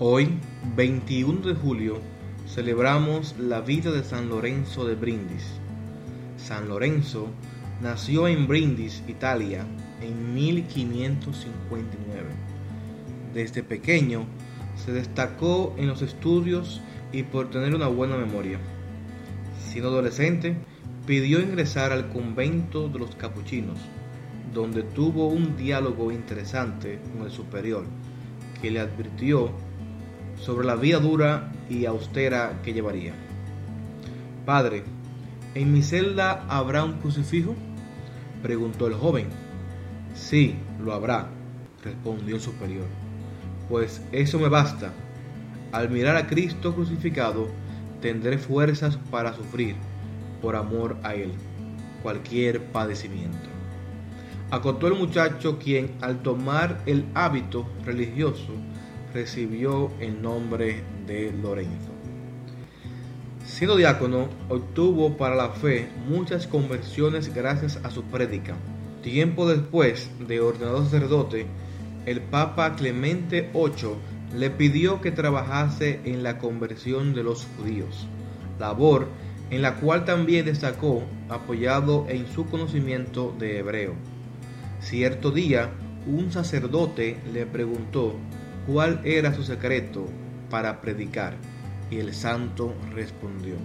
Hoy, 21 de julio, celebramos la vida de San Lorenzo de Brindis. San Lorenzo nació en Brindis, Italia, en 1559. Desde pequeño se destacó en los estudios y por tener una buena memoria. Siendo adolescente, pidió ingresar al convento de los capuchinos, donde tuvo un diálogo interesante con el superior, que le advirtió sobre la vida dura y austera que llevaría. Padre, ¿en mi celda habrá un crucifijo? preguntó el joven. Sí, lo habrá, respondió el superior. Pues eso me basta. Al mirar a Cristo crucificado, tendré fuerzas para sufrir, por amor a Él, cualquier padecimiento. Acotó el muchacho quien, al tomar el hábito religioso, recibió el nombre de Lorenzo. Siendo diácono, obtuvo para la fe muchas conversiones gracias a su prédica. Tiempo después de ordenado sacerdote, el Papa Clemente VIII le pidió que trabajase en la conversión de los judíos, labor en la cual también destacó apoyado en su conocimiento de hebreo. Cierto día, un sacerdote le preguntó cuál era su secreto para predicar, y el santo respondió,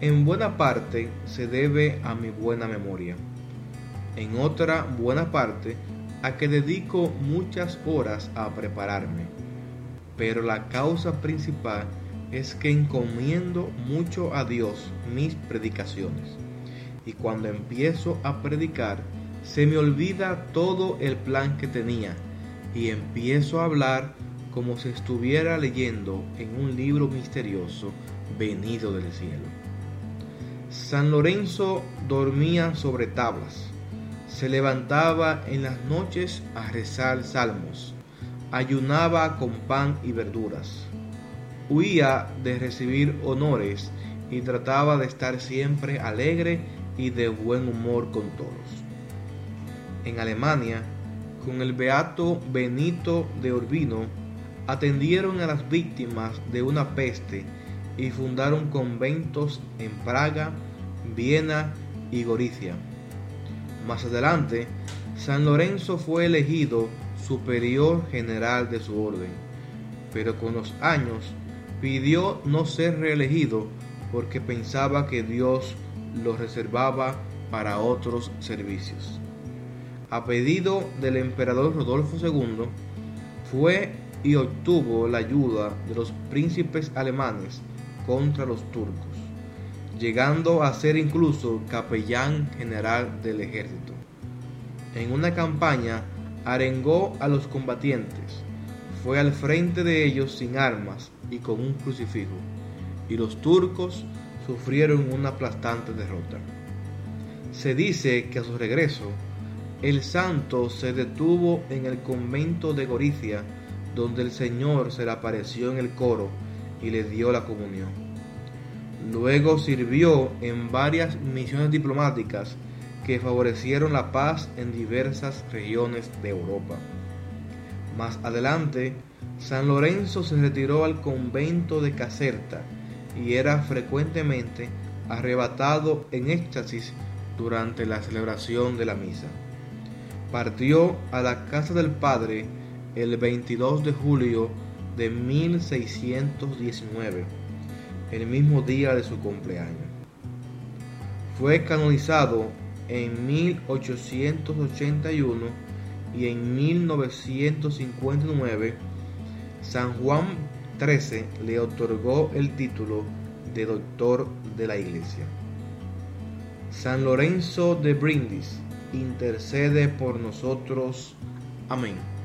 en buena parte se debe a mi buena memoria, en otra buena parte a que dedico muchas horas a prepararme, pero la causa principal es que encomiendo mucho a Dios mis predicaciones, y cuando empiezo a predicar, se me olvida todo el plan que tenía y empiezo a hablar como si estuviera leyendo en un libro misterioso venido del cielo. San Lorenzo dormía sobre tablas, se levantaba en las noches a rezar salmos, ayunaba con pan y verduras, huía de recibir honores y trataba de estar siempre alegre y de buen humor con todos. En Alemania, con el beato Benito de Urbino, atendieron a las víctimas de una peste y fundaron conventos en Praga, Viena y Goricia. Más adelante, San Lorenzo fue elegido superior general de su orden, pero con los años pidió no ser reelegido porque pensaba que Dios lo reservaba para otros servicios a pedido del emperador Rodolfo II, fue y obtuvo la ayuda de los príncipes alemanes contra los turcos, llegando a ser incluso capellán general del ejército. En una campaña arengó a los combatientes, fue al frente de ellos sin armas y con un crucifijo, y los turcos sufrieron una aplastante derrota. Se dice que a su regreso, el santo se detuvo en el convento de Goricia, donde el Señor se le apareció en el coro y le dio la comunión. Luego sirvió en varias misiones diplomáticas que favorecieron la paz en diversas regiones de Europa. Más adelante, San Lorenzo se retiró al convento de Caserta y era frecuentemente arrebatado en éxtasis durante la celebración de la misa partió a la casa del Padre el 22 de julio de 1619, el mismo día de su cumpleaños. Fue canonizado en 1881 y en 1959 San Juan XIII le otorgó el título de doctor de la Iglesia. San Lorenzo de Brindis intercede por nosotros. Amén.